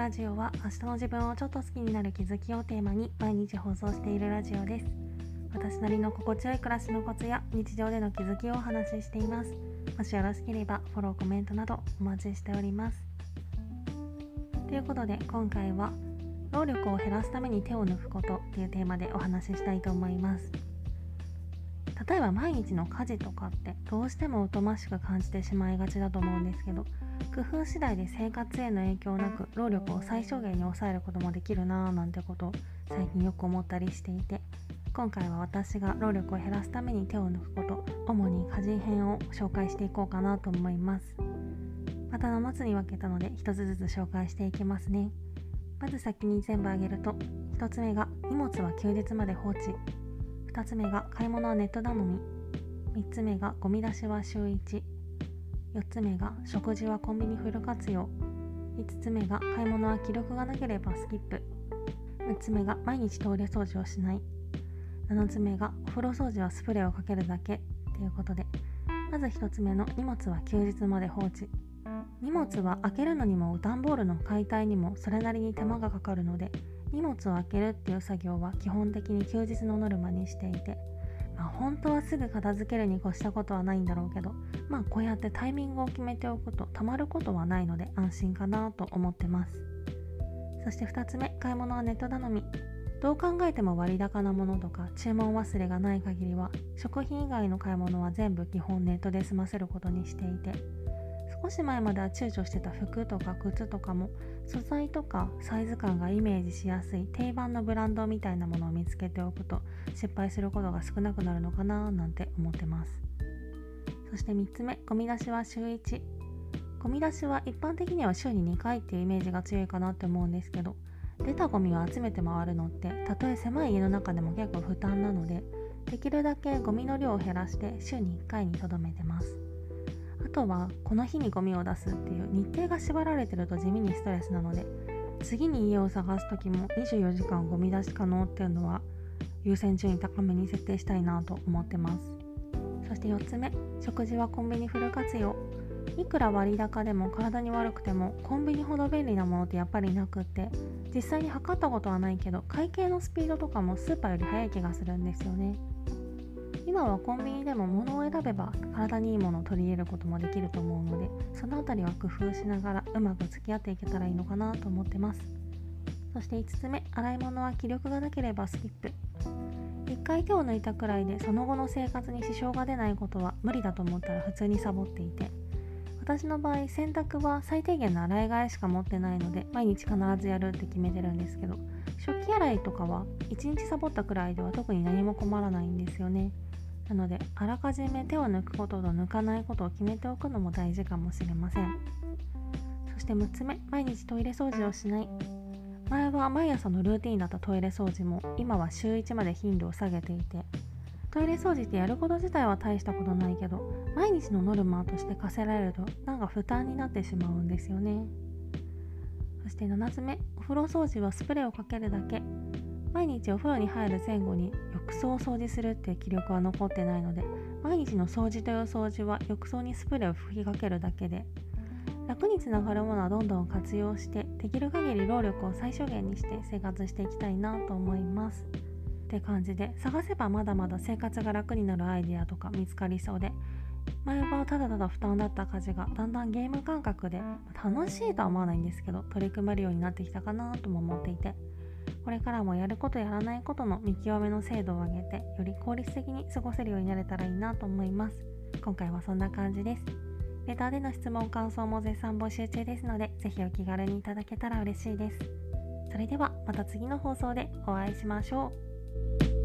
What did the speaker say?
ラジオは明日の自分をちょっと好きになる気づきをテーマに毎日放送しているラジオです。私なりの心地よい暮らしのコツや日常での気づきをお話ししています。もしよろしければフォローコメントなどお待ちしております。ということで今回は労力を減らすために手を抜くことというテーマでお話ししたいと思います。例えば毎日の家事とかってどうしても疎ましく感じてしまいがちだと思うんですけど工夫次第で生活への影響なく労力を最小限に抑えることもできるなぁなんてことを最近よく思ったりしていて今回は私が労力を減らすために手を抜くこと主に家事編を紹介していこうかなと思います。また7つに分けたので1つずつ紹介していきますね。まず先に全部挙げると1つ目が荷物は休日まで放置。2つ目が買い物はネット頼み。3つ目がゴミ出しは週1 4つ目が食事はコンビニフル活用。5つ目が買い物は記録がなければスキップ。6つ目が毎日トイレ掃除をしない。7つ目がお風呂掃除はスプレーをかけるだけ。ということで。まず1つ目の荷物は休日まで放置。荷物は開けるのにも段ボールの解体にもそれなりに手間がかかるので荷物を開けるっていう作業は基本的に休日のノルマにしていてまあ、本当はすぐ片付けるに越したことはないんだろうけどまあこうやってタイミングを決めておくとたまることはないので安心かなと思ってます。そして2つ目買い物はネット頼み。どう考えても割高なものとか注文忘れがない限りは食品以外の買い物は全部基本ネットで済ませることにしていて少し前までは躊躇してた服とか靴とかも素材とかサイズ感がイメージしやすい定番のブランドみたいなものを見つけておくと失敗することが少なくなるのかななんて思ってます。そして3つ目ゴミ出しは週1ゴミ出しは一般的には週に2回っていうイメージが強いかなって思うんですけど出たゴミを集めて回るのってたとえ狭い家の中でも結構負担なのでできるだけゴミの量を減らして週に1回にとどめてます。あとはこの日にゴミを出すっていう日程が縛られてると地味にストレスなので次に家を探す時も24時間ゴミ出し可能っていうのは優先順位高めに設定したいなと思ってます。そして4つ目食事はコンビニフル活用。いくら割高でも体に悪くてもコンビニほど便利なものってやっぱりなくって実際に測ったことはないけど会計のスピードとかもスーパーより速い気がするんですよね。今はコンビニでも物を選べば体にいいものを取り入れることもできると思うのでその辺りは工夫しながらうまく付き合っていけたらいいのかなと思ってます。そして5つ目洗い物は気力がなければスキップ。1回手を抜いたくらいでその後の生活に支障が出ないことは無理だと思ったら普通にサボっていて私の場合洗濯は最低限の洗い替えしか持ってないので毎日必ずやるって決めてるんですけど食器洗いとかは1日サボったくらいでは特に何も困らないんですよね。なのであらかじめ手を抜くことと抜かないことを決めておくのも大事かもしれません。そして6つ目毎日トイレ掃除をしない。前は毎朝のルーティンだったトイレ掃除も今は週1まで頻度を下げていてトイレ掃除ってやること自体は大したことないけど毎日のノルマとして課せられるとなんか負担になってしまうんですよね。そして7つ目お風呂掃除はスプレーをかけるだけ。毎日お風呂に入る前後に浴槽を掃除するっていう気力は残ってないので毎日の掃除という掃除は浴槽にスプレーを吹きかけるだけで楽につながるものはどんどん活用してできる限り労力を最小限にして生活していきたいなと思います。って感じで探せばまだまだ生活が楽になるアイデアとか見つかりそうで前はただただ負担だった家事がだんだんゲーム感覚で楽しいとは思わないんですけど取り組めるようになってきたかなとも思っていてこれからもやることやらないことの見極めの精度を上げてより効率的に過ごせるようになれたらいいなと思います。今回はそんな感じです。レターでの質問感想も絶賛募集中ですのでぜひお気軽にいただけたら嬉しいです。それではまた次の放送でお会いしましょう。